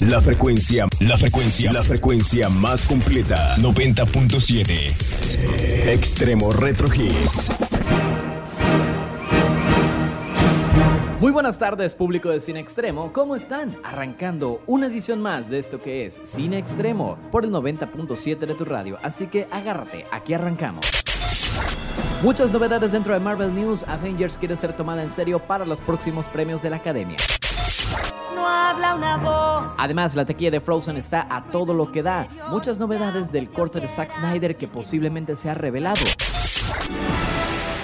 La frecuencia, la frecuencia, la frecuencia más completa. 90.7. Extremo Retro Hits. Muy buenas tardes, público de Cine Extremo. ¿Cómo están? Arrancando una edición más de esto que es Cine Extremo por el 90.7 de tu radio. Así que agárrate, aquí arrancamos. Muchas novedades dentro de Marvel News. Avengers quiere ser tomada en serio para los próximos premios de la Academia. Habla una voz. Además, la taquilla de Frozen está a todo lo que da. Muchas novedades del corte de Zack Snyder que posiblemente se ha revelado.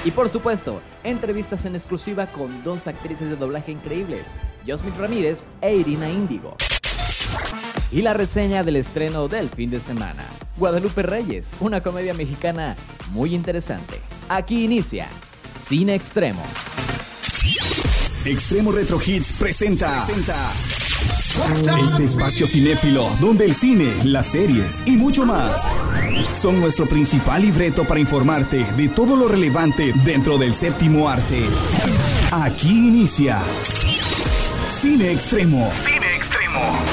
Y por supuesto, entrevistas en exclusiva con dos actrices de doblaje increíbles, Josmith Ramírez e Irina Índigo. Y la reseña del estreno del fin de semana, Guadalupe Reyes, una comedia mexicana muy interesante. Aquí inicia Cine Extremo. Extremo Retro Hits presenta. Este espacio cinéfilo donde el cine, las series y mucho más son nuestro principal libreto para informarte de todo lo relevante dentro del séptimo arte. Aquí inicia Cine Extremo. Cine Extremo.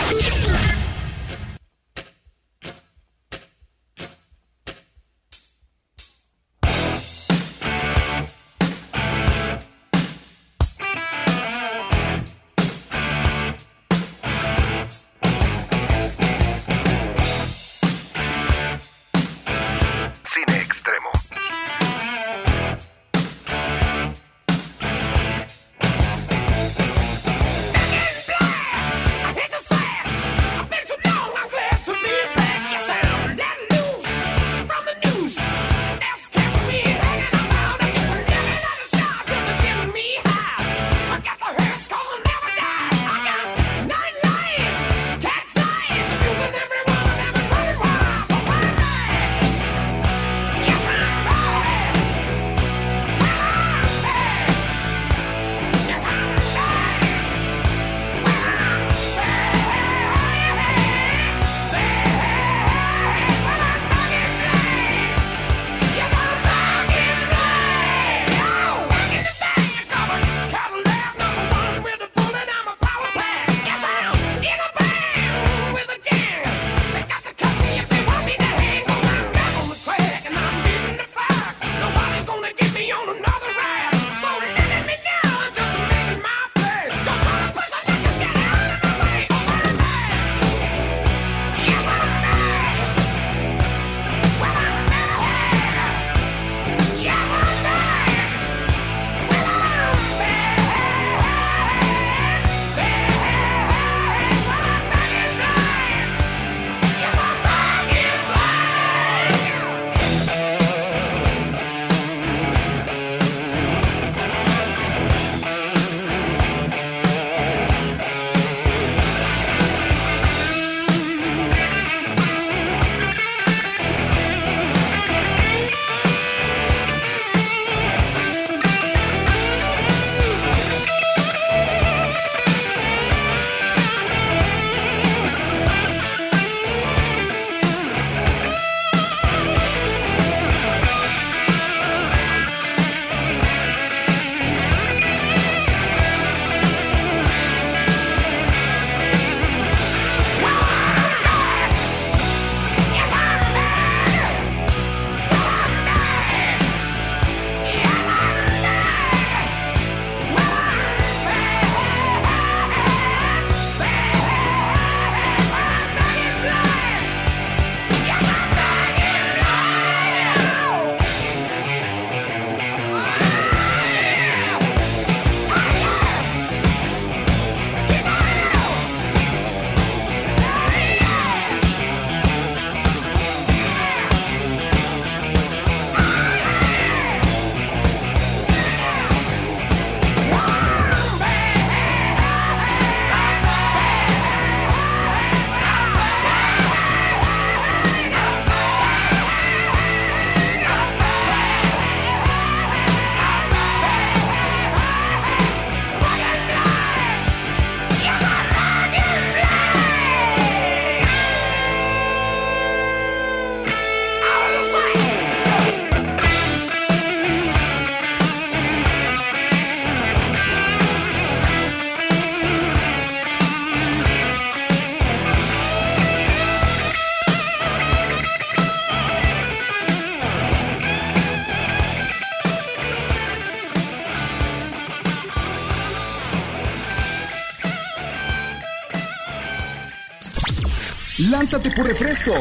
Lánzate por refresco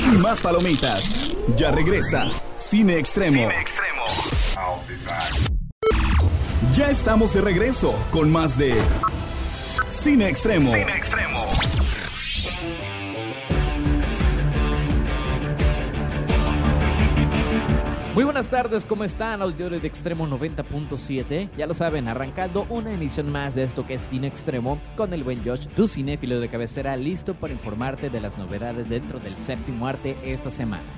y más palomitas. Ya regresa Cine Extremo. Ya estamos de regreso con más de Cine Extremo. Cine Extremo. Buenas tardes, ¿cómo están? Auditorio de Extremo 90.7. Ya lo saben, arrancando una emisión más de esto que es Cine Extremo con el buen Josh, tu cinéfilo de cabecera, listo para informarte de las novedades dentro del séptimo arte esta semana.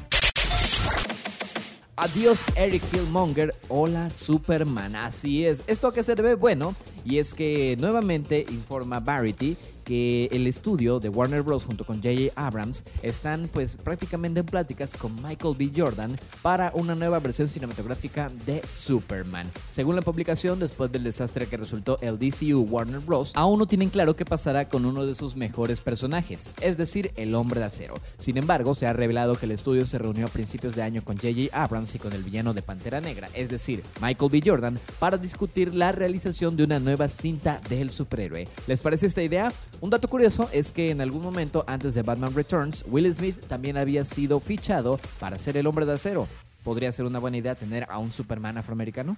Adiós Eric Killmonger, hola Superman, así es. ¿Esto a qué se debe? Bueno, y es que nuevamente informa Variety que el estudio de Warner Bros. junto con J.J. Abrams están pues prácticamente en pláticas con Michael B. Jordan para una nueva versión cinematográfica de Superman. Según la publicación, después del desastre que resultó el DCU Warner Bros., aún no tienen claro qué pasará con uno de sus mejores personajes, es decir, el hombre de acero. Sin embargo, se ha revelado que el estudio se reunió a principios de año con J.J. Abrams y con el villano de Pantera Negra, es decir, Michael B. Jordan, para discutir la realización de una nueva cinta del superhéroe. ¿Les parece esta idea? Un dato curioso es que en algún momento antes de Batman Returns, Will Smith también había sido fichado para ser el hombre de acero. ¿Podría ser una buena idea tener a un Superman afroamericano?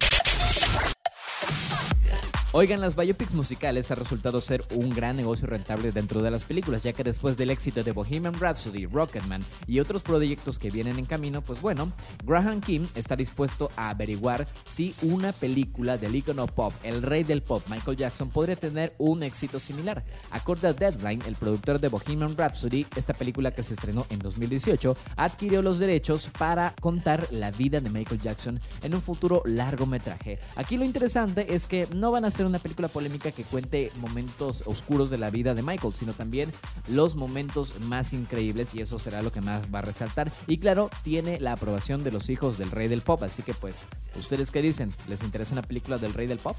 Oigan, las biopics musicales ha resultado ser un gran negocio rentable dentro de las películas, ya que después del éxito de Bohemian Rhapsody, Rocketman y otros proyectos que vienen en camino, pues bueno, Graham Kim está dispuesto a averiguar si una película del icono pop, el rey del pop, Michael Jackson, podría tener un éxito similar. Acorde a Deadline, el productor de Bohemian Rhapsody, esta película que se estrenó en 2018, adquirió los derechos para contar la vida de Michael Jackson en un futuro largometraje. Aquí lo interesante es que no van a ser una película polémica que cuente momentos oscuros de la vida de Michael, sino también los momentos más increíbles y eso será lo que más va a resaltar. Y claro, tiene la aprobación de los hijos del rey del pop, así que pues, ¿ustedes qué dicen? ¿Les interesa una película del rey del pop?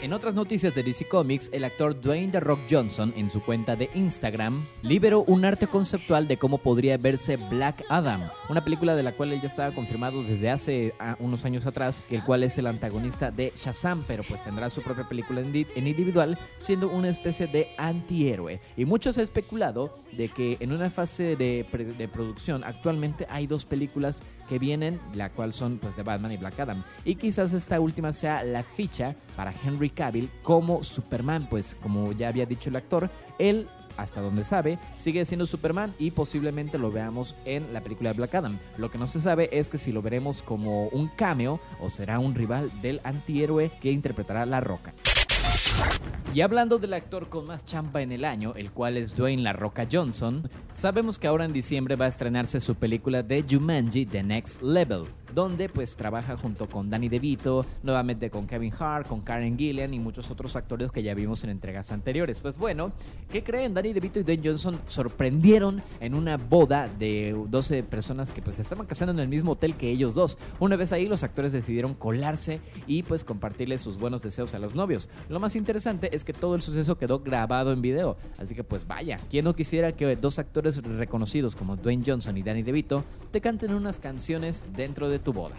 En otras noticias de DC Comics, el actor Dwayne The Rock Johnson en su cuenta de Instagram liberó un arte conceptual de cómo podría verse Black Adam, una película de la cual él ya estaba confirmado desde hace ah, unos años atrás, el cual es el antagonista de Shazam, pero pues tendrá su propia película en individual, siendo una especie de antihéroe. Y muchos han especulado de que en una fase de, de producción actualmente hay dos películas que vienen, la cual son pues de Batman y Black Adam. Y quizás esta última sea la ficha para Henry Cavill como Superman, pues como ya había dicho el actor, él hasta donde sabe, sigue siendo Superman y posiblemente lo veamos en la película de Black Adam. Lo que no se sabe es que si lo veremos como un cameo o será un rival del antihéroe que interpretará La Roca. Y hablando del actor con más chamba en el año, el cual es Dwayne La Roca Johnson, sabemos que ahora en diciembre va a estrenarse su película de Jumanji The Next Level donde pues trabaja junto con Danny DeVito, nuevamente con Kevin Hart, con Karen Gillian y muchos otros actores que ya vimos en entregas anteriores. Pues bueno, ¿qué creen? Danny DeVito y Dwayne Johnson sorprendieron en una boda de 12 personas que pues estaban casando en el mismo hotel que ellos dos. Una vez ahí los actores decidieron colarse y pues compartirles sus buenos deseos a los novios. Lo más interesante es que todo el suceso quedó grabado en video, así que pues vaya, ¿quién no quisiera que dos actores reconocidos como Dwayne Johnson y Danny DeVito te canten unas canciones dentro de tu boda.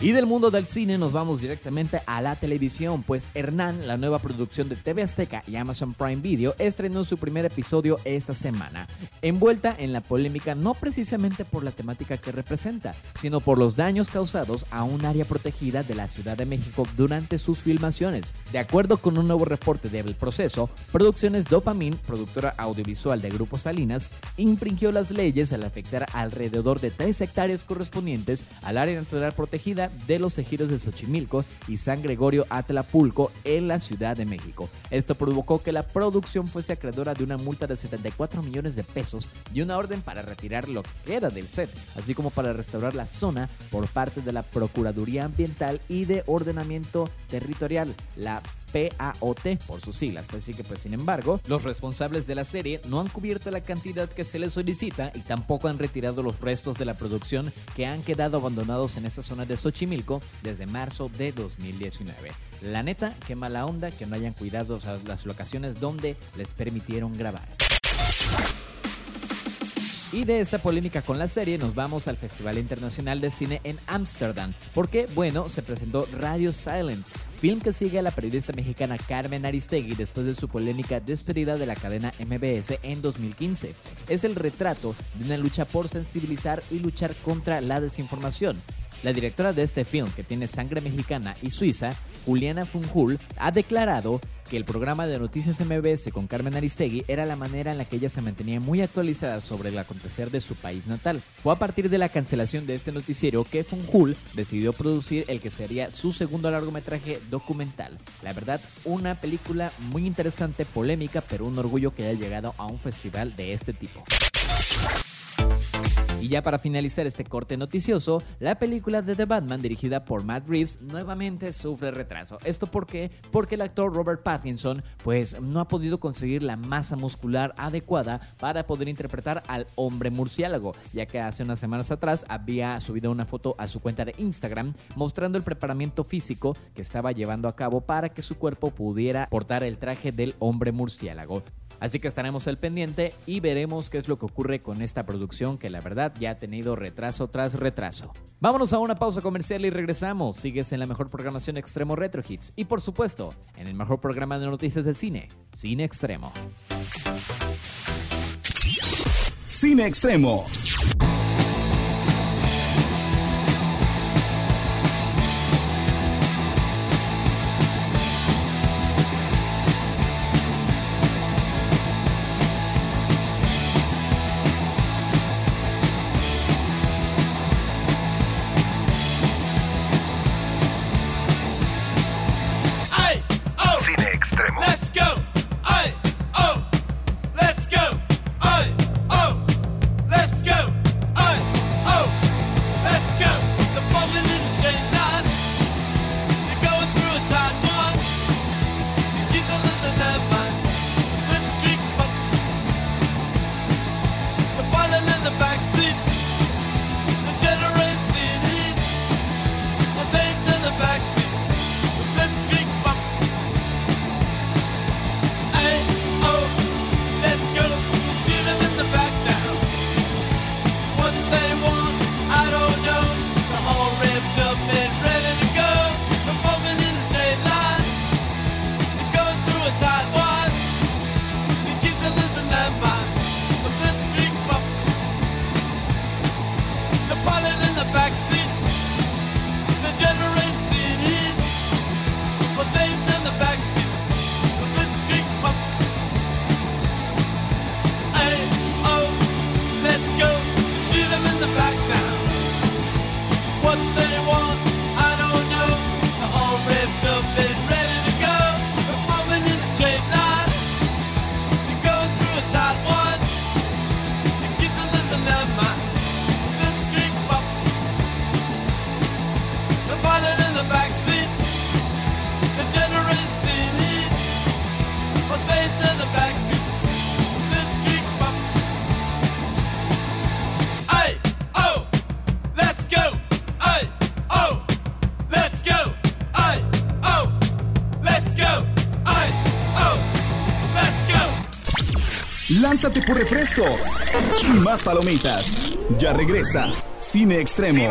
Y del mundo del cine nos vamos directamente a la televisión, pues Hernán, la nueva producción de TV Azteca y Amazon Prime Video, estrenó su primer episodio esta semana, envuelta en la polémica no precisamente por la temática que representa, sino por los daños causados a un área protegida de la Ciudad de México durante sus filmaciones. De acuerdo con un nuevo reporte de El Proceso, Producciones Dopamine, productora audiovisual de Grupo Salinas, infringió las leyes al afectar alrededor de 3 hectáreas correspondientes al área natural protegida de los ejidos de Xochimilco y San Gregorio Atlapulco en la Ciudad de México. Esto provocó que la producción fuese acreedora de una multa de 74 millones de pesos y una orden para retirar lo que queda del set, así como para restaurar la zona por parte de la Procuraduría Ambiental y de Ordenamiento Territorial, la PAOT por sus siglas. Así que pues sin embargo, los responsables de la serie no han cubierto la cantidad que se les solicita y tampoco han retirado los restos de la producción que han quedado abandonados en esa zona de Xochimilco desde marzo de 2019. La neta, qué mala onda que no hayan cuidado las locaciones donde les permitieron grabar. Y de esta polémica con la serie nos vamos al Festival Internacional de Cine en Ámsterdam, porque bueno, se presentó Radio Silence, film que sigue a la periodista mexicana Carmen Aristegui después de su polémica despedida de la cadena MBS en 2015. Es el retrato de una lucha por sensibilizar y luchar contra la desinformación. La directora de este film, que tiene sangre mexicana y suiza, Juliana Funjul, ha declarado que el programa de noticias MBS con Carmen Aristegui era la manera en la que ella se mantenía muy actualizada sobre el acontecer de su país natal. Fue a partir de la cancelación de este noticiero que Funjul decidió producir el que sería su segundo largometraje documental. La verdad, una película muy interesante, polémica, pero un orgullo que haya llegado a un festival de este tipo. Y ya para finalizar este corte noticioso, la película de The Batman dirigida por Matt Reeves nuevamente sufre retraso. ¿Esto por qué? Porque el actor Robert Pattinson pues no ha podido conseguir la masa muscular adecuada para poder interpretar al hombre murciélago, ya que hace unas semanas atrás había subido una foto a su cuenta de Instagram mostrando el preparamiento físico que estaba llevando a cabo para que su cuerpo pudiera portar el traje del hombre murciélago. Así que estaremos al pendiente y veremos qué es lo que ocurre con esta producción que la verdad ya ha tenido retraso tras retraso. Vámonos a una pausa comercial y regresamos. Sigues en la mejor programación Extremo Retro Hits y por supuesto en el mejor programa de noticias de cine, Cine Extremo. Cine Extremo. Lánzate por refresco y más palomitas. Ya regresa Cine Extremo.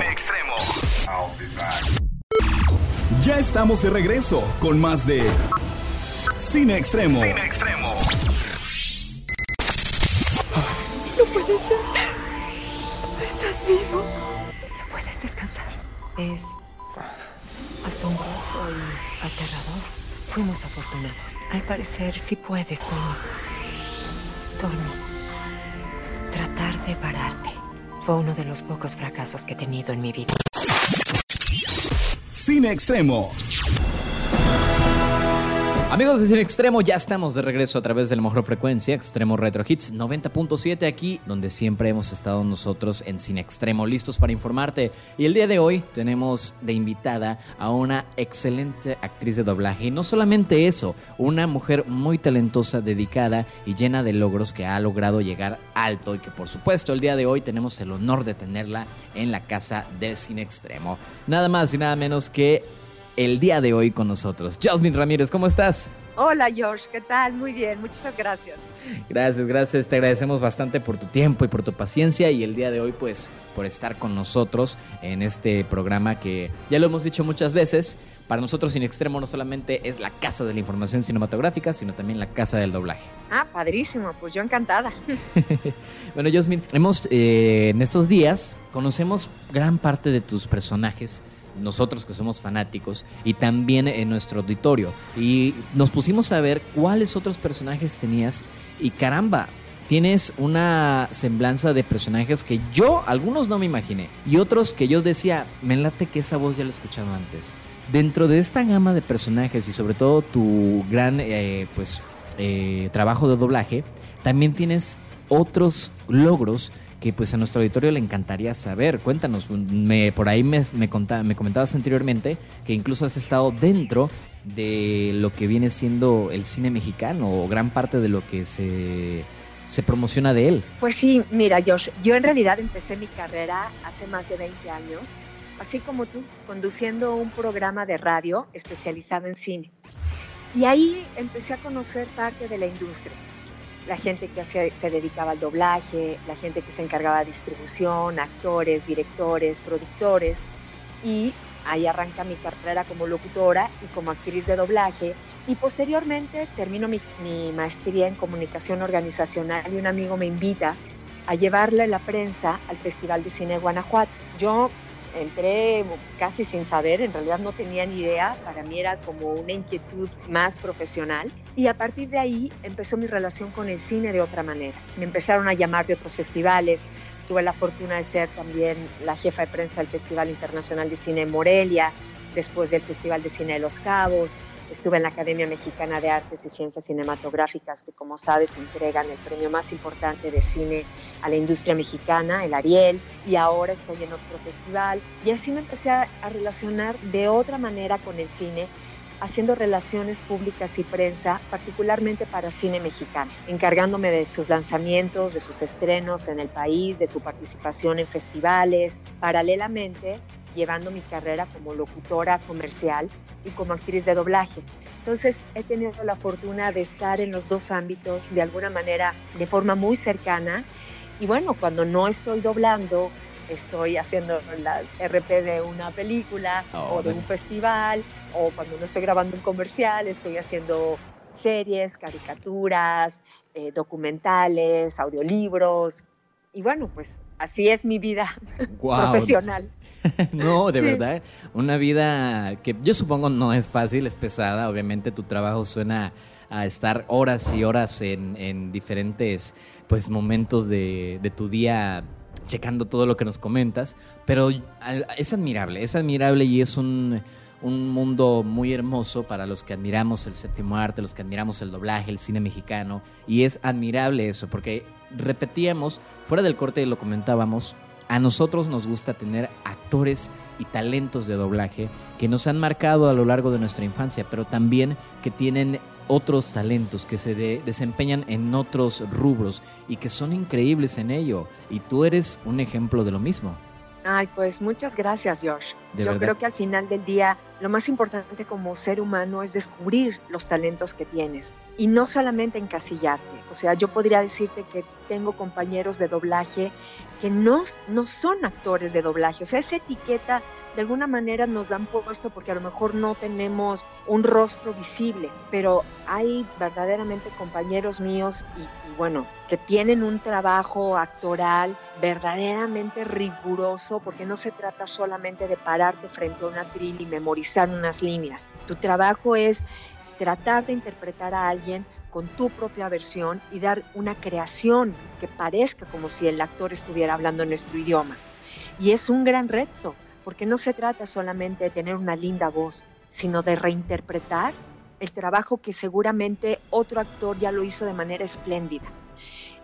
Ya estamos de regreso con más de Cine Extremo. No puede ser. ¿Estás vivo? Ya puedes descansar. Es asombroso y aterrador. Fuimos afortunados. Al parecer, sí puedes conmigo. Tratar de pararte fue uno de los pocos fracasos que he tenido en mi vida. Cine Extremo. Amigos de Cine Extremo, ya estamos de regreso a través de la mejor frecuencia, Extremo Retro Hits 90.7 aquí, donde siempre hemos estado nosotros en Cine Extremo, listos para informarte. Y el día de hoy tenemos de invitada a una excelente actriz de doblaje. Y no solamente eso, una mujer muy talentosa, dedicada y llena de logros que ha logrado llegar alto y que por supuesto el día de hoy tenemos el honor de tenerla en la casa de Cine Extremo. Nada más y nada menos que el día de hoy con nosotros. Jasmine Ramírez, ¿cómo estás? Hola George, ¿qué tal? Muy bien, muchas gracias. Gracias, gracias. Te agradecemos bastante por tu tiempo y por tu paciencia y el día de hoy pues por estar con nosotros en este programa que ya lo hemos dicho muchas veces, para nosotros Sin Extremo no solamente es la casa de la información cinematográfica, sino también la casa del doblaje. Ah, padrísimo, pues yo encantada. bueno, Yosmin, hemos eh, en estos días conocemos gran parte de tus personajes nosotros que somos fanáticos y también en nuestro auditorio. Y nos pusimos a ver cuáles otros personajes tenías y caramba, tienes una semblanza de personajes que yo, algunos no me imaginé y otros que yo decía, me late que esa voz ya la he escuchado antes. Dentro de esta gama de personajes y sobre todo tu gran eh, pues, eh, trabajo de doblaje, también tienes otros logros que pues a nuestro auditorio le encantaría saber. Cuéntanos, me, por ahí me, me, me comentabas anteriormente que incluso has estado dentro de lo que viene siendo el cine mexicano o gran parte de lo que se, se promociona de él. Pues sí, mira Josh, yo en realidad empecé mi carrera hace más de 20 años, así como tú, conduciendo un programa de radio especializado en cine. Y ahí empecé a conocer parte de la industria la gente que se dedicaba al doblaje, la gente que se encargaba de distribución, actores, directores, productores. Y ahí arranca mi carrera como locutora y como actriz de doblaje. Y posteriormente termino mi, maestría en comunicación organizacional y un amigo me invita a llevarle la prensa al Festival de Cine Guanajuato. Yo entré casi sin saber, en realidad no tenía ni idea, para mí era como una inquietud más profesional y a partir de ahí empezó mi relación con el cine de otra manera. Me empezaron a llamar de otros festivales, tuve la fortuna de ser también la jefa de prensa del Festival Internacional de Cine en Morelia, después del Festival de Cine de Los Cabos, Estuve en la Academia Mexicana de Artes y Ciencias Cinematográficas, que como sabes entregan el premio más importante de cine a la industria mexicana, el Ariel, y ahora estoy en otro festival. Y así me empecé a, relacionar de otra manera con el cine, haciendo relaciones públicas y prensa, particularmente para cine mexicano, encargándome de sus lanzamientos, de sus estrenos en el país, de su participación en festivales, paralelamente llevando mi carrera como locutora comercial y como actriz de doblaje. Entonces he tenido la fortuna de estar en los dos ámbitos de alguna manera de forma muy cercana y bueno, cuando no estoy doblando, estoy haciendo las RP de una película Ah, o de un festival o cuando no estoy grabando un comercial, estoy haciendo series, caricaturas, eh, documentales, audiolibros. Y bueno, pues así es mi vida Guau. profesional. no, de Sí. verdad, una vida que yo supongo no es fácil, es pesada. Obviamente tu trabajo suena a estar horas y horas en, en diferentes pues, momentos de, de tu día checando todo lo que nos comentas, pero es admirable, es admirable y es un, un mundo muy hermoso para los que admiramos el séptimo arte, los que admiramos el doblaje, el cine mexicano, y es admirable eso, porque repetíamos, fuera del corte lo comentábamos, a nosotros nos gusta tener actores y talentos de doblaje que nos han marcado a lo largo de nuestra infancia, pero también que tienen otros talentos, que se de- desempeñan en otros rubros y que son increíbles en ello. Y tú eres un ejemplo de lo mismo. Ay, pues muchas gracias, Josh. De Yo verdad. creo que al final del día lo más importante como ser humano es descubrir los talentos que tienes y no solamente encasillarte. O sea, yo podría decirte que tengo compañeros de doblaje que no, no son actores de doblaje. O sea, esa etiqueta de alguna manera nos dan puesto porque a lo mejor no tenemos un rostro visible, pero hay verdaderamente compañeros míos y, y bueno, que tienen un trabajo actoral verdaderamente riguroso porque no se trata solamente de pararte frente a una atril y memorizar unas líneas. Tu trabajo es tratar de interpretar a alguien con tu propia versión y dar una creación que parezca como si el actor estuviera hablando nuestro idioma. Y es un gran reto, porque no se trata solamente de tener una linda voz, sino de reinterpretar el trabajo que seguramente otro actor ya lo hizo de manera espléndida.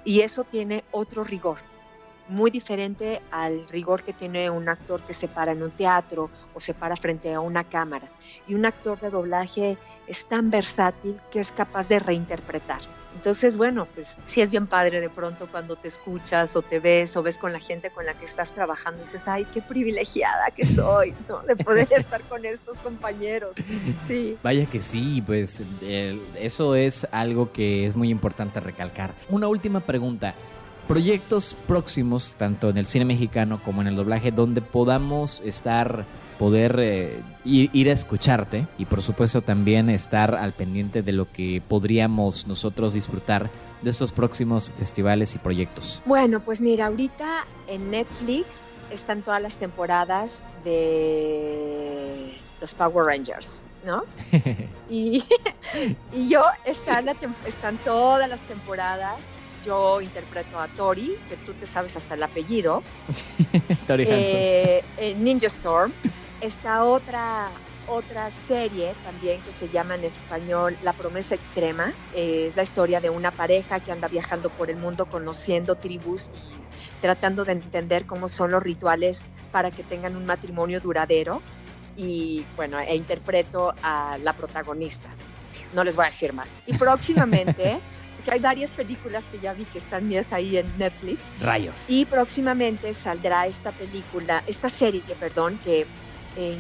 Y eso tiene otro rigor, muy diferente al rigor que tiene un actor que se para en un teatro o se para frente a una cámara. Y un actor de doblaje es tan versátil que es capaz de reinterpretar. Entonces, bueno, pues sí es bien padre de pronto cuando te escuchas o te ves o ves con la gente con la que estás trabajando y dices, ay, qué privilegiada que soy, ¿no? De poder estar con estos compañeros. Sí. Vaya que sí, pues eh, eso es algo que es muy importante recalcar. Una última pregunta. proyectos próximos, tanto en el cine mexicano como en el doblaje, donde podamos estar, poder eh, ir, ir, a escucharte y por supuesto también estar al pendiente de lo que podríamos nosotros disfrutar de estos próximos festivales y proyectos? Bueno, pues mira, ahorita en Netflix están todas las temporadas de los Power Rangers, ¿no? y, y, yo están, la, están todas las temporadas yo interpreto a Tori, que tú te sabes hasta el apellido. Tori eh, en Ninja Storm. Esta otra, otra serie también que se llama en español La promesa extrema. es la historia de una pareja que anda viajando por el mundo conociendo tribus y tratando de entender cómo son los rituales para que tengan un matrimonio duradero. Y bueno, e interpreto a la protagonista. No les voy a decir más. Y próximamente que hay varias películas que ya vi que están mías ahí en Netflix. Rayos. Y próximamente saldrá esta película, esta serie, perdón, que, eh,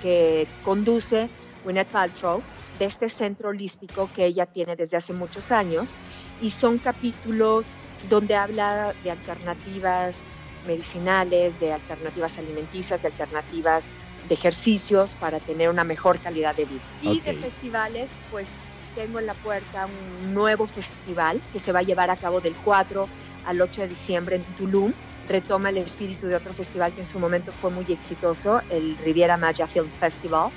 que conduce Gwyneth Paltrow de este centro holístico que ella tiene desde hace muchos años y son capítulos donde habla de alternativas medicinales, de alternativas alimenticias, de alternativas de ejercicios para tener una mejor calidad de vida. Y de festivales, pues tengo en la puerta un nuevo festival que se va a llevar a cabo del 4 al 8 de diciembre en Tulum. Retoma el espíritu de otro festival que en su momento fue muy exitoso, el Riviera Maya Film Festival.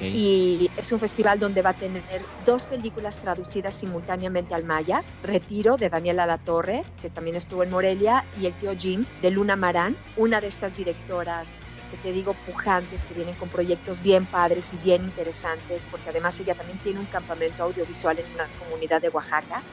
Y es un festival donde va a tener dos películas traducidas simultáneamente al maya, Retiro de Daniela Latorre, que también estuvo en Morelia, y El tío Jim de Luna Marán, una de estas directoras te digo, pujantes, que vienen con proyectos bien padres y bien interesantes, porque además ella también tiene un campamento audiovisual en una comunidad de Oaxaca.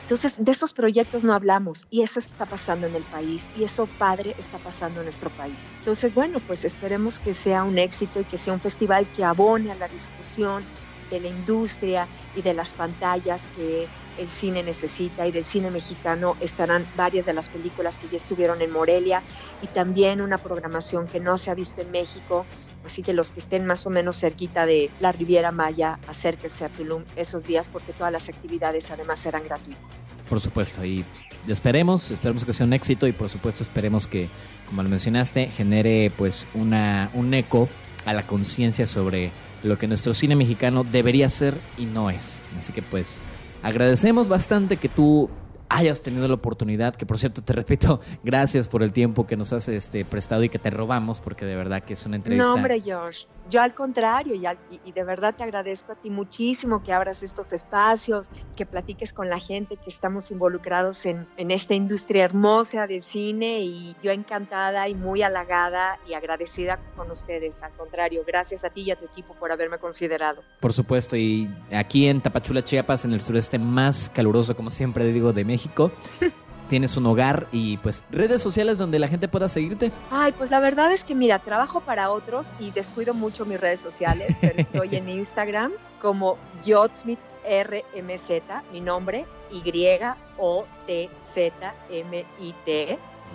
Entonces, de esos proyectos no hablamos y eso está pasando en el país y eso padre está pasando en nuestro país. Entonces, bueno, pues esperemos que sea un éxito y que sea un festival que abone a la discusión de la industria y de las pantallas que el cine necesita y del cine mexicano estarán varias de las películas que ya estuvieron en Morelia y también una programación que no se ha visto en México. Así que los que estén más o menos cerquita de la Riviera Maya, acérquense a Tulum esos días porque todas las actividades además serán gratuitas. Por supuesto, y esperemos, esperemos que sea un éxito y por supuesto esperemos que, como lo mencionaste, genere pues una, un eco a la conciencia sobre lo que nuestro cine mexicano debería ser y no es. Así que pues agradecemos bastante que tú hayas tenido la oportunidad, que por cierto te repito, gracias por el tiempo que nos has este, prestado y que te robamos, porque de verdad que es una entrevista. No, hombre, George, yo al contrario, y, de verdad te agradezco a ti muchísimo que abras estos espacios, que platiques con la gente, que estamos involucrados en, en esta industria hermosa del cine y yo encantada y muy halagada y agradecida con ustedes. Al contrario, gracias a ti y a tu equipo por haberme considerado. Por supuesto, y aquí en Tapachula, Chiapas, en el sureste más caluroso, como siempre digo, de México. Tienes un hogar y pues redes sociales donde la gente pueda seguirte. Ay, pues la verdad es que mira, trabajo para otros y descuido mucho mis redes sociales, pero estoy en Instagram como Yotsmith RMZ, mi nombre, Y-O-T-Z-M-I-T.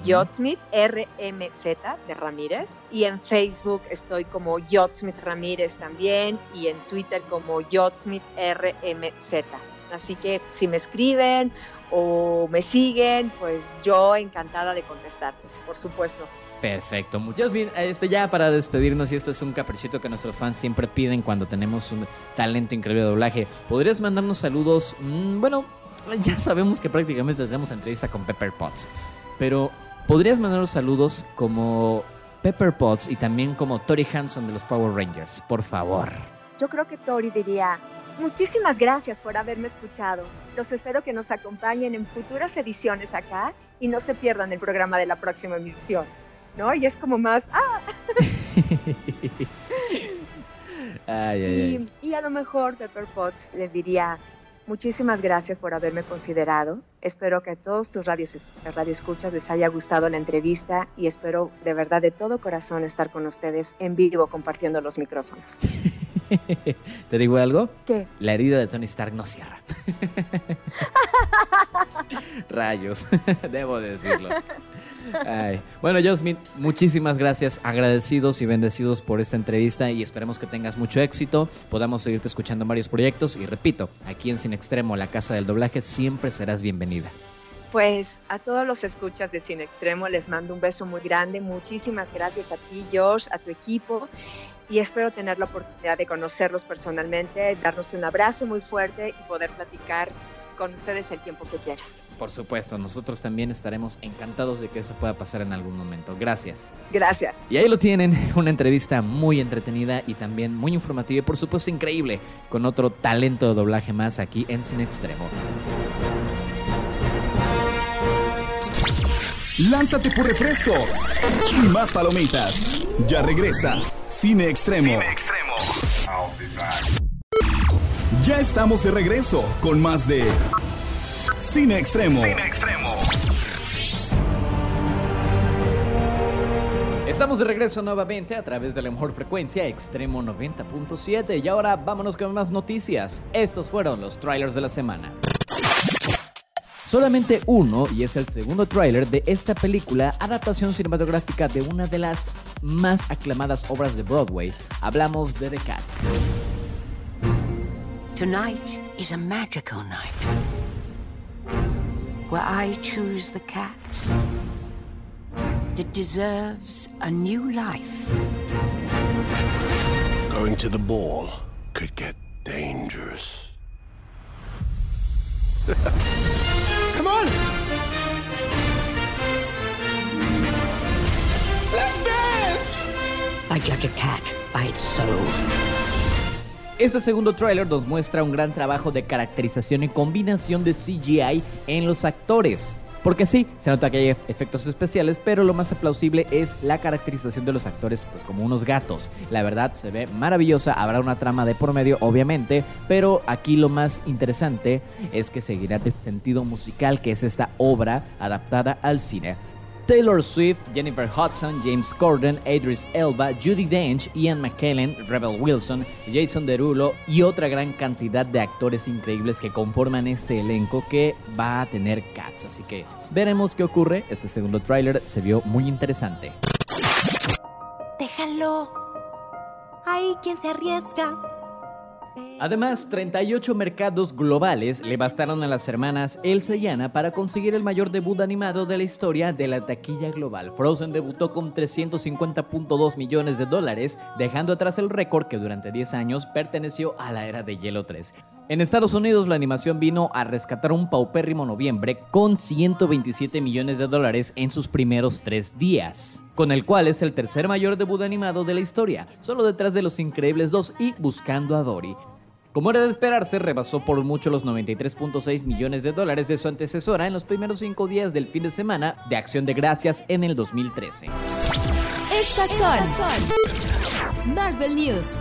Yotsmith RMZ de Ramírez y en Facebook estoy como Yotsmith Ramírez también y en Twitter como Yotsmith RMZ. Así que si me escriben o me siguen, pues yo encantada de contestarles, por supuesto. Perfecto. Jasmine, este ya para despedirnos, y esto es un caprichito que nuestros fans siempre piden cuando tenemos un talento increíble de doblaje, ¿podrías mandarnos saludos? Mm, bueno, ya sabemos que prácticamente tenemos entrevista con Pepper Potts, pero ¿podrías mandarnos saludos como Pepper Potts y también como Tori Hanson de los Power Rangers? Por favor. Yo creo que Tori diría, Muchísimas gracias por haberme escuchado. Los espero que nos acompañen en futuras ediciones acá y no se pierdan el programa de la próxima emisión. ¿No? Y es como más. ¡Ah! Y, a lo mejor Pepper Potts les diría. Muchísimas gracias por haberme considerado. Espero que a todos tus radios, radioescuchas les haya gustado la entrevista y espero de verdad de todo corazón estar con ustedes en vivo compartiendo los micrófonos. ¿Te digo algo? ¿Qué? La herida de Tony Stark no cierra. Rayos, debo decirlo. Bueno, Joe muchísimas gracias, agradecidos y bendecidos por esta entrevista y esperemos que tengas mucho éxito, podamos seguirte escuchando en varios proyectos y repito, aquí en Sin Extremo, la casa del doblaje, siempre serás bienvenida. Pues a todos los escuchas de Cine Extremo les mando un beso muy grande. Muchísimas gracias a ti, Josh, a tu equipo. Y espero tener la oportunidad de conocerlos personalmente, darnos un abrazo muy fuerte y poder platicar con ustedes el tiempo que quieras. Por supuesto, nosotros también estaremos encantados de que eso pueda pasar en algún momento. Gracias. Gracias. Y ahí lo tienen, una entrevista muy entretenida y también muy informativa y por supuesto increíble, con otro talento de doblaje más aquí en Cine Extremo. Lánzate por refresco y más palomitas. Ya regresa Cine Extremo. Ya estamos de regreso con más de Cine Extremo. Estamos de regreso nuevamente a través de la mejor frecuencia Extremo 90.7 y ahora vámonos con más noticias. Estos fueron los trailers de la semana. Solamente uno, y es el segundo tráiler de esta película, adaptación cinematográfica de una de las más aclamadas obras de Broadway. Hablamos de The Cats. Tonight is a magical night where I choose the cat that deserves a new life. Going to the ball could get dangerous. Come on! Let's dance! I judge a cat by its soul. Este segundo tráiler nos muestra un gran trabajo de caracterización y combinación de CGI en los actores. Porque sí, se nota que hay efectos especiales, pero lo más aplausible es la caracterización de los actores, pues como unos gatos. La verdad se ve maravillosa, habrá una trama de por medio, obviamente, pero aquí lo más interesante es que seguirá el sentido musical que es esta obra adaptada al cine. Taylor Swift, Jennifer Hudson, James Corden, Idris Elba, Judy Dench, Ian McKellen, Rebel Wilson, Jason Derulo y otra gran cantidad de actores increíbles que conforman este elenco que va a tener Cats. Así que veremos qué ocurre. Este segundo tráiler se vio muy interesante. Déjalo. Hay quien se arriesga. Además, 38 mercados globales le bastaron a las hermanas Elsa y Anna para conseguir el mayor debut animado de la historia de la taquilla global. Frozen debutó con 350.2 millones de dólares, dejando atrás el récord que durante 10 años perteneció a la era de Hielo 3. En Estados Unidos la animación vino a rescatar un paupérrimo noviembre con 127 millones de dólares en sus primeros tres días, con el cual es el tercer mayor debut animado de la historia, solo detrás de Los Increíbles 2 y Buscando a Dory. Como era de esperarse, rebasó por mucho los 93.6 millones de dólares de su antecesora en los primeros cinco días del fin de semana de Acción de Gracias en el 2013. Estas son Marvel News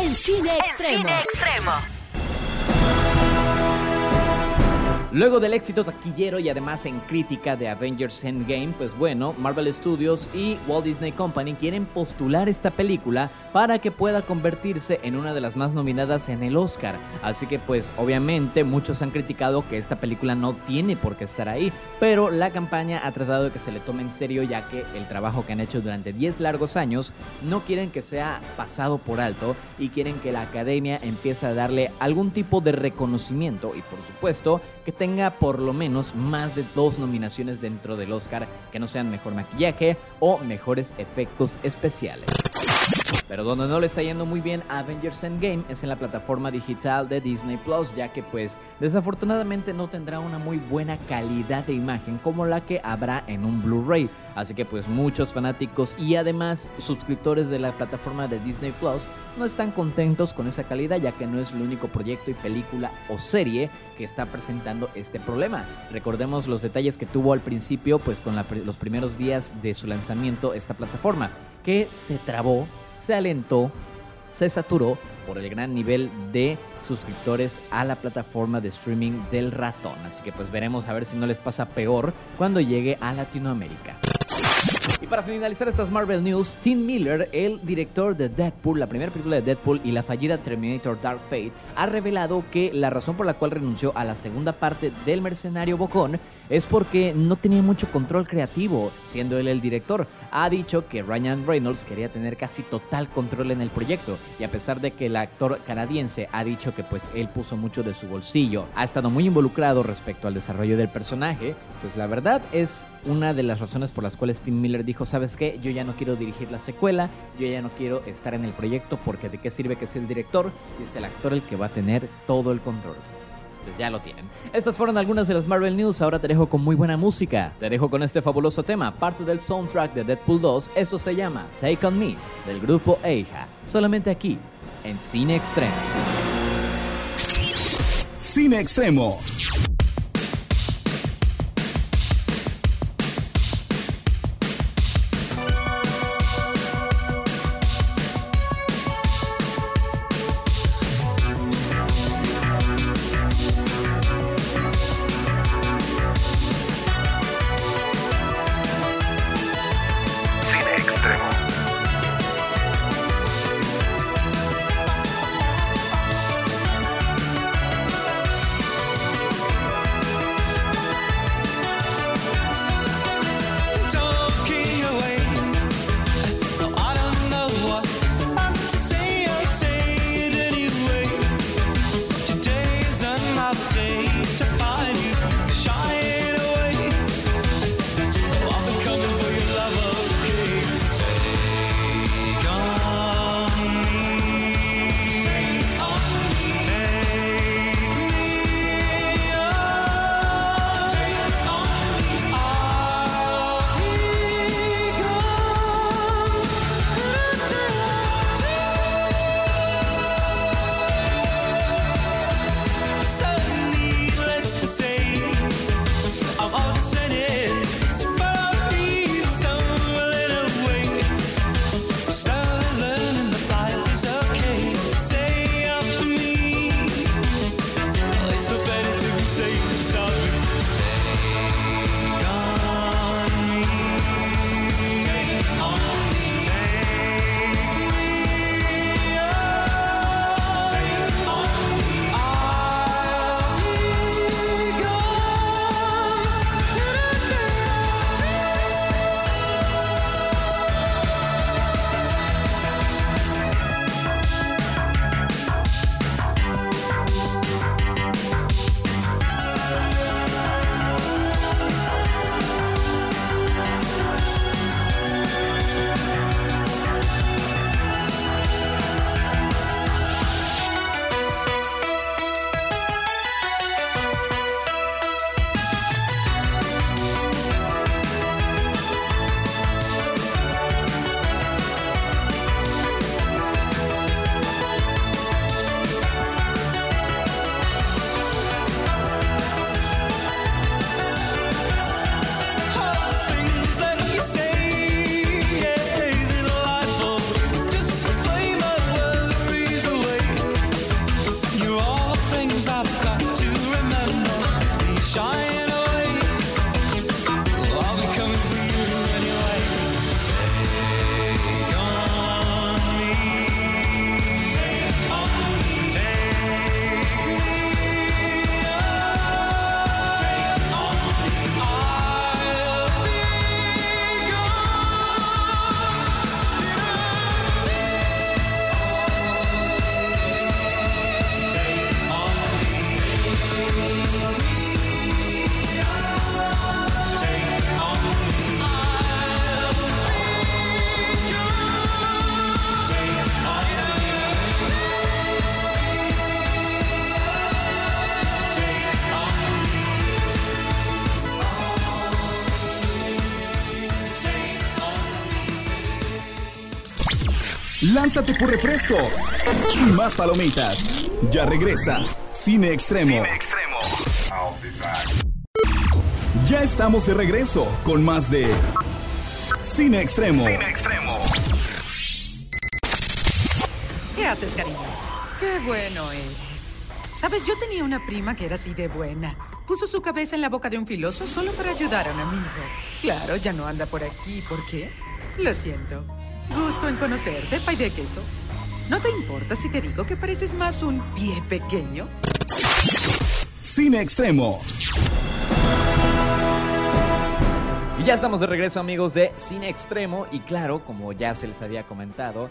en Cine Extremo. Luego del éxito taquillero y además en crítica de Avengers Endgame, pues bueno, Marvel Studios y Walt Disney Company quieren postular esta película para que pueda convertirse en una de las más nominadas en el Oscar. Así que pues obviamente muchos han criticado que esta película no tiene por qué estar ahí, pero la campaña ha tratado de que se le tome en serio ya que el trabajo que han hecho durante 10 largos años no quieren que sea pasado por alto y quieren que la academia empiece a darle algún tipo de reconocimiento y por supuesto que tenga por lo menos más de dos nominaciones dentro del Oscar que no sean mejor maquillaje o mejores efectos especiales. Pero donde no le está yendo muy bien Avengers Endgame es en la plataforma digital de Disney Plus, ya que pues desafortunadamente no tendrá una muy buena calidad de imagen como la que habrá en un Blu-ray. Así que pues muchos fanáticos y además suscriptores de la plataforma de Disney Plus no están contentos con esa calidad ya que no es el único proyecto y película o serie que está presentando este problema. Recordemos los detalles que tuvo al principio pues con los primeros días de su lanzamiento esta plataforma que se trabó, se alentó, se saturó por el gran nivel de suscriptores a la plataforma de streaming del ratón. Así que pues veremos a ver si no les pasa peor cuando llegue a Latinoamérica. Y para finalizar estas Marvel News, Tim Miller, el director de Deadpool, la primera película de Deadpool y la fallida Terminator Dark Fate, ha revelado que la razón por la cual renunció a la segunda parte del Mercenario Bocón es porque no tenía mucho control creativo, siendo él el director. Ha dicho que Ryan Reynolds quería tener casi total control en el proyecto y a pesar de que el actor canadiense ha dicho que pues él puso mucho de su bolsillo, ha estado muy involucrado respecto al desarrollo del personaje, pues la verdad es una de las razones por las cuales Tim Miller dijo, ¿sabes qué? Yo ya no quiero dirigir la secuela, yo ya no quiero estar en el proyecto porque de qué sirve que sea el director si es el actor el que va a tener todo el control pues ya lo tienen. Estas fueron algunas de las Marvel News, ahora te dejo con muy buena música. Te dejo con este fabuloso tema, parte del soundtrack de Deadpool 2, esto se llama Take On Me, del grupo Eija, solamente aquí, en Cine Extremo. Cine Extremo. Lánzate por refresco y más palomitas. Ya regresa Cine Extremo. Ya estamos de regreso con más de Cine Extremo. ¿Qué haces, cariño? Qué bueno eres. Sabes, yo tenía una prima que era así de buena. Puso su cabeza en la boca de un filoso solo para ayudar a un amigo. Claro, ya no anda por aquí. ¿Por qué? Lo siento. Gusto en conocerte, pay de queso. ¿No te importa si te digo que pareces más un pie pequeño? Cine Extremo. Y ya estamos de regreso amigos de Cine Extremo y claro, como ya se les había comentado,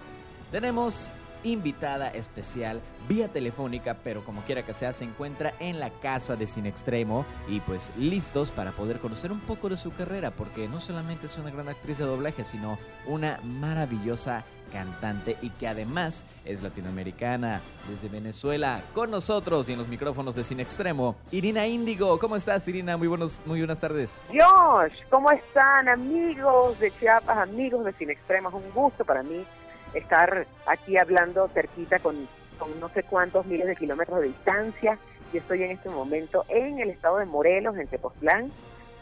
tenemos invitada especial vía telefónica, pero como quiera que sea, se encuentra en la casa de Cine Extremo y pues listos para poder conocer un poco de su carrera, porque no solamente es una gran actriz de doblaje, sino una maravillosa cantante y que además es latinoamericana desde Venezuela con nosotros y en los micrófonos de Cine Extremo. Irina Índigo, ¿cómo estás Irina? Muy, buenos, muy buenas tardes. Josh, ¿cómo están amigos de Chiapas, amigos de Cine Extremo? Es un gusto para mí estar aquí hablando cerquita con, con no sé cuántos miles de kilómetros de distancia. Yo estoy en este momento en el estado de Morelos, en Tepoztlán.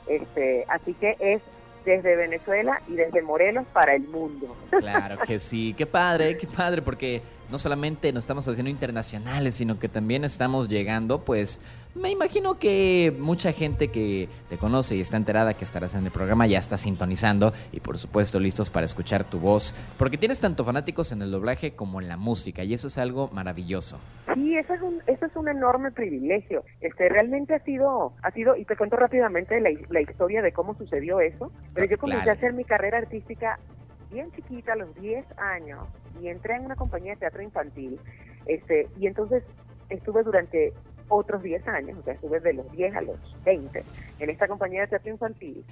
Este, así que es desde Venezuela y desde Morelos para el mundo. Claro que sí, qué padre, qué padre, porque no solamente nos estamos haciendo internacionales, sino que también estamos llegando, pues, me imagino que mucha gente que te conoce y está enterada que estarás en el programa ya está sintonizando y por supuesto listos para escuchar tu voz, porque tienes tanto fanáticos en el doblaje como en la música y eso es algo maravilloso. Sí, eso es un, eso es un enorme privilegio. Este, realmente ha sido, ha sido, y te cuento rápidamente la, la historia de cómo sucedió eso, pero yo comencé Claro. a hacer mi carrera artística bien chiquita, a los 10 años, y entré en una compañía de teatro infantil, este, y entonces estuve durante otros 10 años, o sea, estuve de los 10 a los 20 en esta compañía de teatro infantil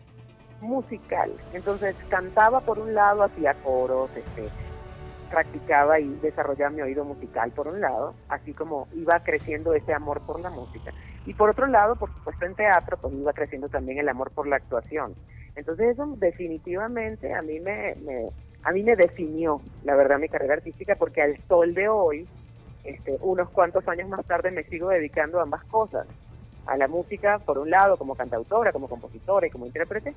musical. Entonces cantaba por un lado, hacía coros, este, practicaba y desarrollaba mi oído musical por un lado, así como iba creciendo ese amor por la música. Y por otro lado, por supuesto en teatro, pues iba creciendo también el amor por la actuación. Entonces eso definitivamente a mí me, a mí me definió, la verdad, mi carrera artística, porque al sol de hoy, este, unos cuantos años más tarde, me sigo dedicando a ambas cosas. A la música, por un lado, como cantautora, como compositora y como intérprete,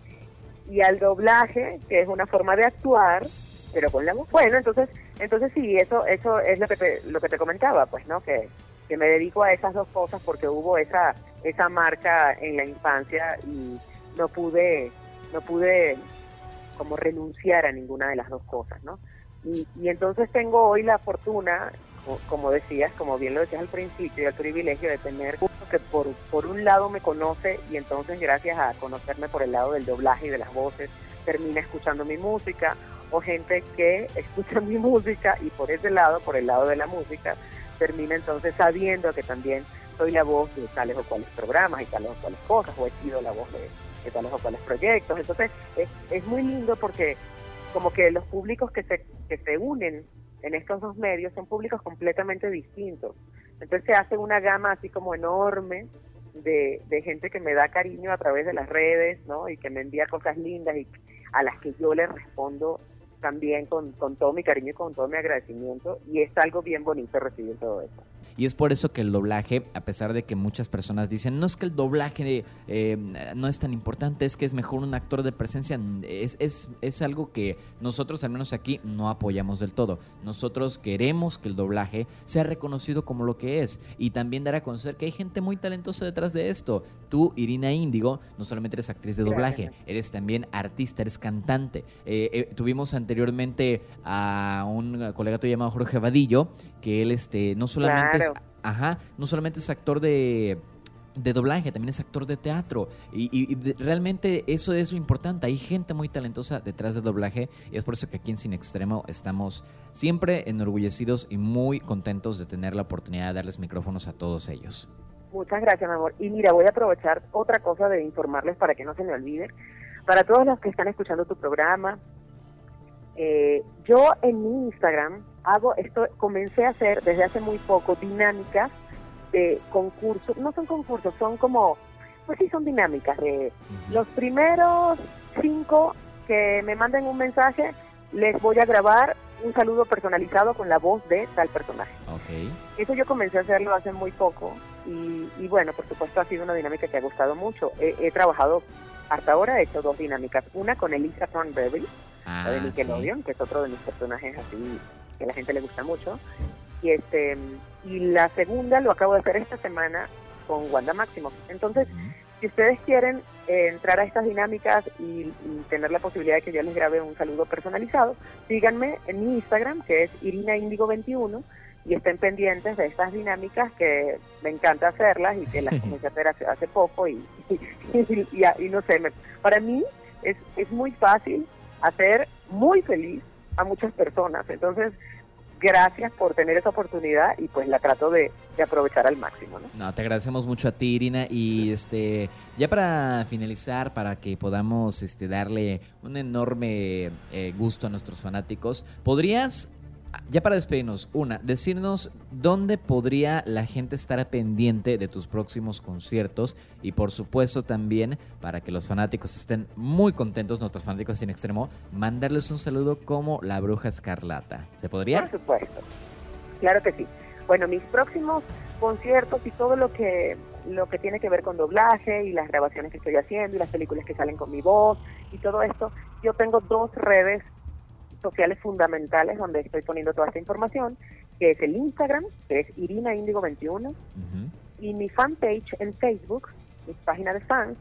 y al doblaje, que es una forma de actuar, pero con la voz. Bueno, entonces, entonces sí, eso, eso es lo que te, lo que te comentaba, pues, ¿no? Que, que me dedico a esas dos cosas porque hubo esa, esa marca en la infancia y no pude, no pude como renunciar a ninguna de las dos cosas, ¿no? Y, y entonces tengo hoy la fortuna, co- como decías, como bien lo decías al principio, el privilegio de tener que por, por un lado me conoce y entonces gracias a conocerme por el lado del doblaje y de las voces, termina escuchando mi música, o gente que escucha mi música y por ese lado, por el lado de la música, termina entonces sabiendo que también soy la voz de tales o cuales programas y tales o cuales cosas, o he sido la voz de, de tales o cuales proyectos. Entonces es, es muy lindo porque como que los públicos que se, que se unen en estos dos medios son públicos completamente distintos. Entonces se hace una gama así como enorme de, de gente que me da cariño a través de las redes, ¿no? Y que me envía cosas lindas y a las que yo le respondo también con, con todo mi cariño y con todo mi agradecimiento. Y es algo bien bonito recibir todo eso. Y es por eso que el doblaje, a pesar de que muchas personas dicen, no es que el doblaje eh, no es tan importante, es que es mejor un actor de presencia, es, es, es algo que nosotros, al menos aquí, no apoyamos del todo. Nosotros queremos que el doblaje sea reconocido como lo que es y también dar a conocer que hay gente muy talentosa detrás de esto. Tú, Irina Índigo, no solamente eres actriz de doblaje, Gracias. eres también artista, eres cantante. Eh, eh, tuvimos anteriormente a un colega tuyo llamado Jorge Vadillo, que él este, no solamente Claro. Ajá, no solamente es actor de de doblaje, también es actor de teatro y, realmente eso es lo importante, hay gente muy talentosa detrás de doblaje y es por eso que aquí en Cine Extremo estamos siempre enorgullecidos y muy contentos de tener la oportunidad de darles micrófonos a todos ellos. Muchas gracias, mi amor. Y mira, voy a aprovechar otra cosa de informarles para que no se me olvide. Para todos los que están escuchando tu programa, eh, yo en mi Instagram hago esto, comencé a hacer desde hace muy poco dinámicas de concursos, no son concursos, son como, pues sí son dinámicas de los primeros cinco que me manden un mensaje, les voy a grabar un saludo personalizado con la voz de tal personaje. Ok. Eso yo comencé a hacerlo hace muy poco y, y bueno, por supuesto ha sido una dinámica que ha gustado mucho. He, he trabajado, hasta ahora he hecho dos dinámicas. Una con Elisa Thornberry, la de Ah, Nickelodeon, que es otro de mis personajes así que a la gente le gusta mucho. Y este y la segunda lo acabo de hacer esta semana con Wanda Máximo. Entonces, si ustedes quieren eh, entrar a estas dinámicas y, y tener la posibilidad de que yo les grabe un saludo personalizado, síganme en mi Instagram, que es Irina Índigo 21 y estén pendientes de estas dinámicas que me encanta hacerlas y que las comencé a hacer hace, hace poco y, y, y- y no sé, me- para mí es, es muy fácil hacer muy feliz a muchas personas. Entonces, gracias por tener esa oportunidad y pues la trato de, de aprovechar al máximo. ¿no? No, te agradecemos mucho a ti, Irina. Y este, ya para finalizar, para que podamos este, darle un enorme eh, gusto a nuestros fanáticos, ¿podrías, ya para despedirnos, una, decirnos dónde podría la gente estar pendiente de tus próximos conciertos? Y por supuesto también, para que los fanáticos estén muy contentos, nuestros fanáticos sin extremo, mandarles un saludo como la bruja escarlata. ¿Se podría? Por supuesto. Claro que sí. Bueno, mis próximos conciertos y todo lo que lo que tiene que ver con doblaje y las grabaciones que estoy haciendo y las películas que salen con mi voz y todo esto, yo tengo dos redes sociales fundamentales donde estoy poniendo toda esta información, que es el Instagram, que es Irina Índigo 21, y mi fanpage en Facebook, mi página de fans,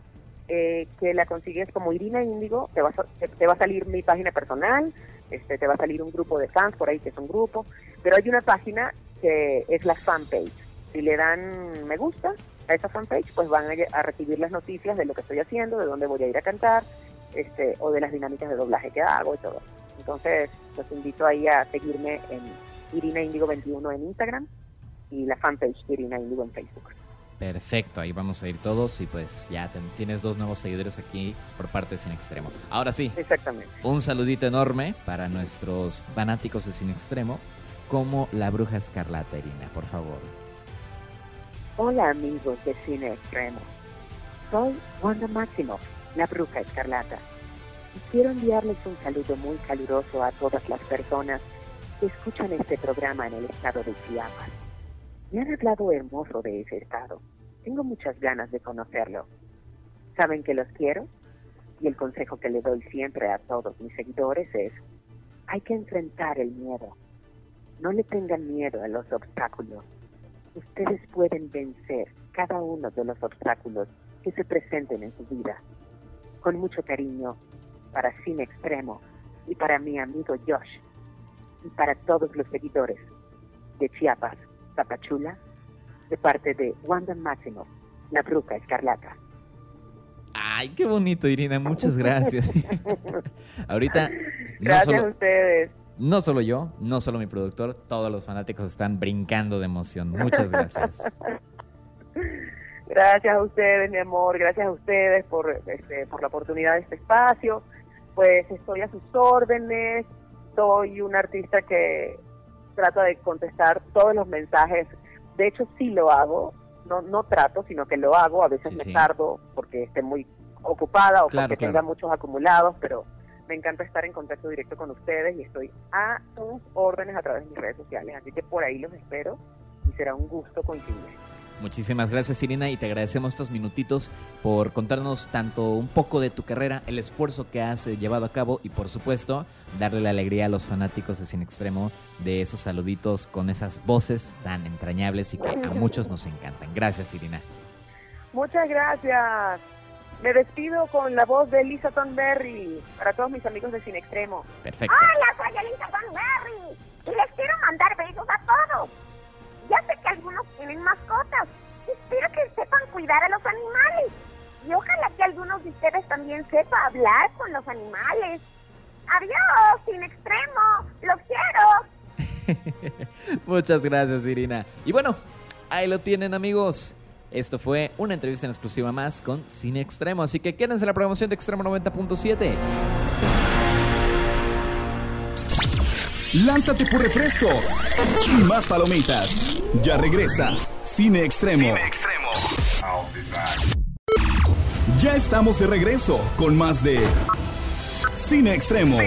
eh, que la consigues como Irina Índigo, te va, a, te, va a salir mi página personal, este, te va a salir un grupo de fans por ahí que es un grupo, pero hay una página que es la fanpage. Si le dan me gusta a esa fanpage, pues van a, a recibir las noticias de lo que estoy haciendo, de dónde voy a ir a cantar, este, o de las dinámicas de doblaje que hago y todo. Entonces, los invito ahí a seguirme en Irina Índigo 21 en Instagram y la fanpage de Irina Índigo en Facebook. Perfecto, ahí vamos a ir todos y pues ya ten- tienes dos nuevos seguidores aquí por parte de Sin Extremo. Ahora sí, Exactamente. un saludito enorme para nuestros fanáticos de Sin Extremo, como la bruja escarlata, Irina, por favor. Hola amigos de Cine Extremo. Soy Wanda Maximoff, la bruja escarlata. Quiero enviarles un saludo muy caluroso a todas las personas que escuchan este programa en el estado de Chiapas. Me han hablado hermoso de ese estado. Tengo muchas ganas de conocerlo. Saben que los quiero y el consejo que le doy siempre a todos mis seguidores es, hay que enfrentar el miedo. No le tengan miedo a los obstáculos. Ustedes pueden vencer cada uno de los obstáculos que se presenten en su vida. Con mucho cariño para Cine Extremo y para mi amigo Josh y para todos los seguidores de Chiapas, Tapachula, de parte de Wanda Máximo, la bruja escarlata. Ay, qué bonito, Irina, muchas gracias. Ahorita, no Gracias a solo, ustedes. no solo yo, no solo mi productor, todos los fanáticos están brincando de emoción. Muchas gracias. Gracias a ustedes, mi amor, gracias a ustedes por, este, por la oportunidad de este espacio. Pues estoy a sus órdenes, soy un artista que trata de contestar todos los mensajes. De hecho, sí lo hago, no, no trato, sino que lo hago. A veces Sí, me sí. tardo porque esté muy ocupada o Claro, porque claro. tenga muchos acumulados, pero me encanta estar en contacto directo con ustedes y estoy a sus órdenes a través de mis redes sociales. Así que por ahí los espero y será un gusto coincidir. Muchísimas gracias, Irina, y te agradecemos estos minutitos por contarnos tanto un poco de tu carrera, el esfuerzo que has eh, llevado a cabo y, por supuesto, darle la alegría a los fanáticos de Cine Extremo de esos saluditos con esas voces tan entrañables y que a muchos nos encantan. Gracias, Irina. Muchas gracias. Me despido con la voz de Lisa Thornberry para todos mis amigos de Cine Extremo. Perfecto. Hola, soy Elisa Thornberry y les quiero mandar besos a todos. Ya sé que algunos tienen mascotas. Espero que sepan cuidar a los animales. Y ojalá que algunos de ustedes también sepa hablar con los animales. Adiós, sin extremo. Los quiero. Muchas gracias, Irina. Y bueno, ahí lo tienen, amigos. Esto fue una entrevista en exclusiva más con Cine Extremo, así que quédense en la programación de Extremo 90.7. Lánzate por refresco y más palomitas. Ya regresa Cine Extremo. Ya estamos de regreso con más de Cine Extremo.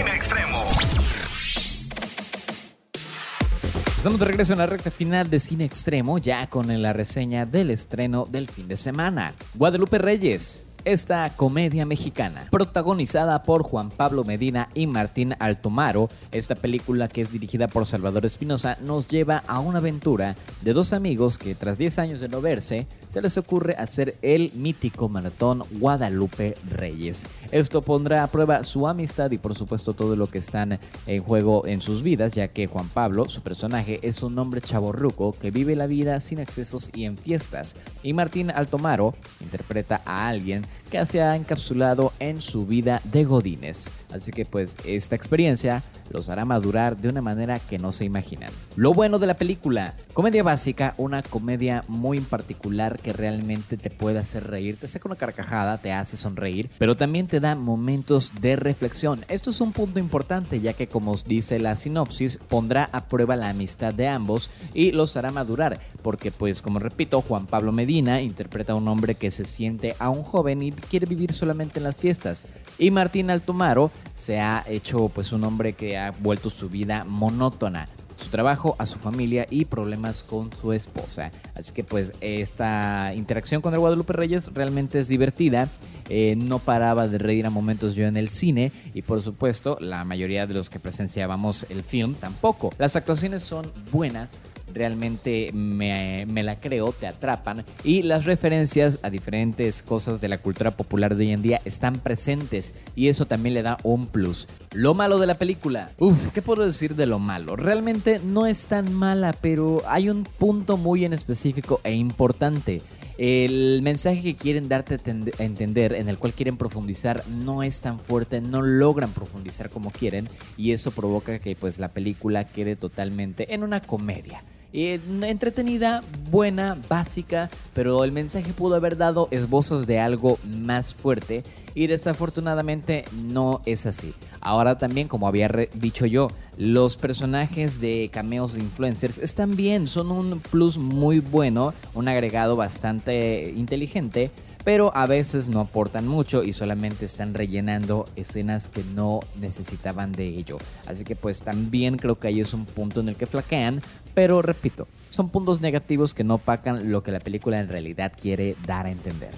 Estamos de regreso en la recta final de Cine Extremo, ya con la reseña del estreno del fin de semana. Guadalupe Reyes. Esta comedia mexicana, protagonizada por Juan Pablo Medina y Martín Altomaro, esta película que es dirigida por Salvador Espinosa nos lleva a una aventura de dos amigos que tras 10 años de no verse se les ocurre hacer el mítico maratón Guadalupe Reyes. Esto pondrá a prueba su amistad y por supuesto todo lo que están en juego en sus vidas, ya que Juan Pablo, su personaje, es un hombre chaborruco que vive la vida sin excesos y en fiestas. Y Martín Altomaro interpreta a alguien que se ha encapsulado en su vida de Godines. Así que pues esta experiencia los hará madurar de una manera que no se imaginan. Lo bueno de la película, comedia básica, una comedia muy en particular que realmente te puede hacer reír, te saca una carcajada, te hace sonreír, pero también te da momentos de reflexión. Esto es un punto importante ya que como os dice la sinopsis, pondrá a prueba la amistad de ambos y los hará madurar, porque pues como repito, Juan Pablo Medina interpreta a un hombre que se siente aún joven y quiere vivir solamente en las fiestas. Y Martín Altomaro se ha hecho pues un hombre que ha vuelto su vida monótona su trabajo, a su familia y problemas con su esposa. Así que pues esta interacción con el Guadalupe Reyes realmente es divertida. Eh, no paraba de reír a momentos yo en el cine y por supuesto la mayoría de los que presenciábamos el film tampoco. Las actuaciones son buenas, realmente me, me, la creo, te atrapan y las referencias a diferentes cosas de la cultura popular de hoy en día están presentes y eso también le da un plus. Lo malo de la película, uff, ¿qué puedo decir de lo malo? Realmente no es tan mala, pero hay un punto muy en específico e importante. El mensaje que quieren darte a entender, en el cual quieren profundizar, no es tan fuerte, no logran profundizar como quieren y eso provoca que pues la película quede totalmente en una comedia. Eh, entretenida, buena, básica, pero el mensaje pudo haber dado esbozos de algo más fuerte y desafortunadamente no es así. Ahora también, como había dicho yo, los personajes de cameos de influencers están bien, son un plus muy bueno, un agregado bastante inteligente, pero a veces no aportan mucho y solamente están rellenando escenas que no necesitaban de ello. Así que pues también creo que ahí es un punto en el que flaquean, pero repito, son puntos negativos que no opacan lo que la película en realidad quiere dar a entender.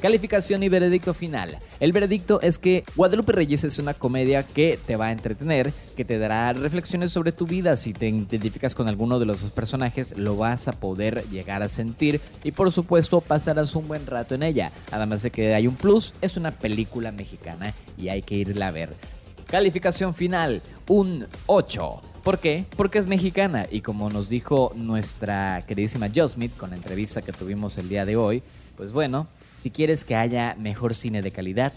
Calificación y veredicto final. El veredicto es que Guadalupe Reyes es una comedia que te va a entretener, que te dará reflexiones sobre tu vida. Si te identificas con alguno de los dos personajes, lo vas a poder llegar a sentir y por supuesto pasarás un buen rato en ella. Además de que hay un plus, es una película mexicana y hay que irla a ver. Calificación final, un 8. ¿Por qué? Porque es mexicana y como nos dijo nuestra queridísima Joe Smith con la entrevista que tuvimos el día de hoy, pues bueno, si quieres que haya mejor cine de calidad,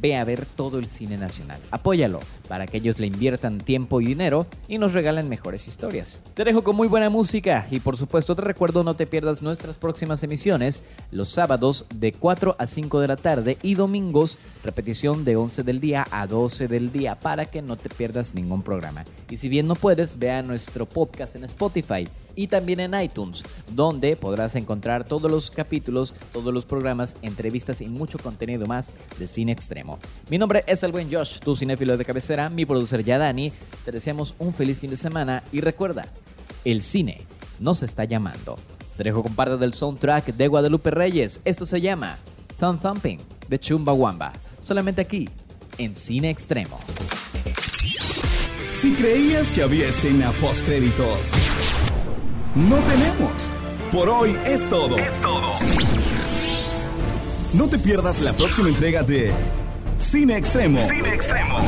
ve a ver todo el cine nacional. Apóyalo para que ellos le inviertan tiempo y dinero y nos regalen mejores historias. Te dejo con muy buena música y por supuesto te recuerdo no te pierdas nuestras próximas emisiones los sábados de 4 a 5 de la tarde y domingos repetición de 11 del día a 12 del día para que no te pierdas ningún programa. Y si bien no puedes, vea nuestro podcast en Spotify y también en iTunes, donde podrás encontrar todos los capítulos, todos los programas, entrevistas y mucho contenido más de cine extremo. Mi nombre es el buen Josh, tu cinéfilo de cabecera, mi producer Yadani. Te deseamos un feliz fin de semana y recuerda, el cine nos está llamando. Te dejo con parte del soundtrack de Guadalupe Reyes. Esto se llama Thumb Thumping de Chumbawamba. Solamente aquí, en Cine Extremo. Si creías que había escena post créditos, no tenemos. Por hoy es todo. Es todo. No te pierdas la próxima entrega de Cine Extremo. Cine Extremo.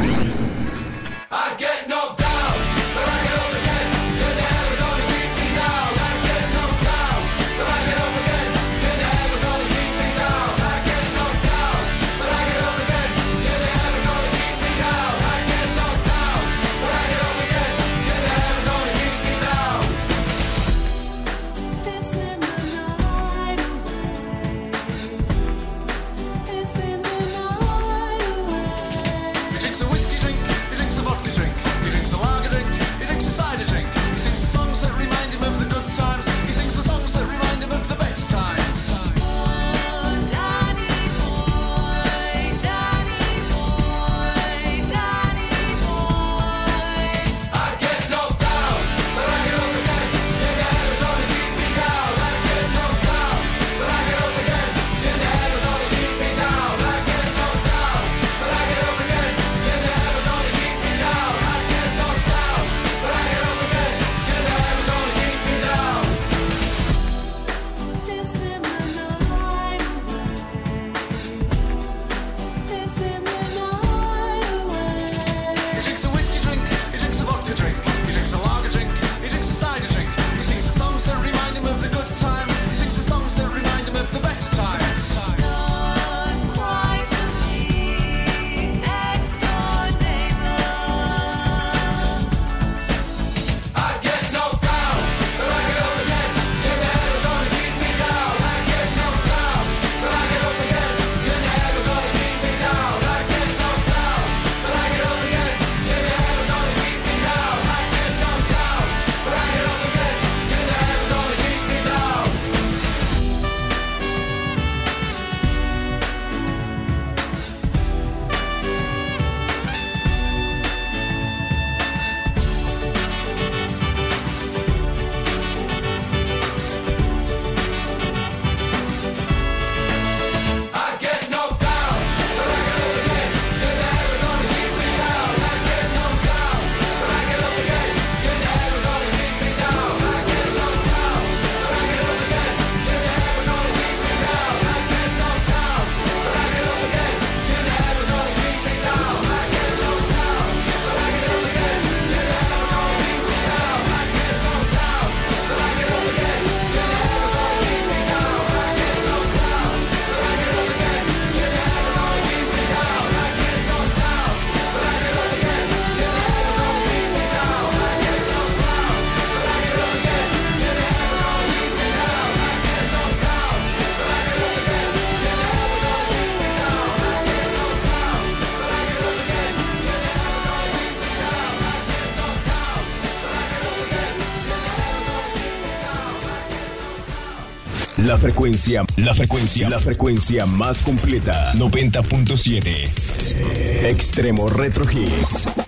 La frecuencia, la frecuencia, la frecuencia más completa. 90.7. Extremo Retro Hits.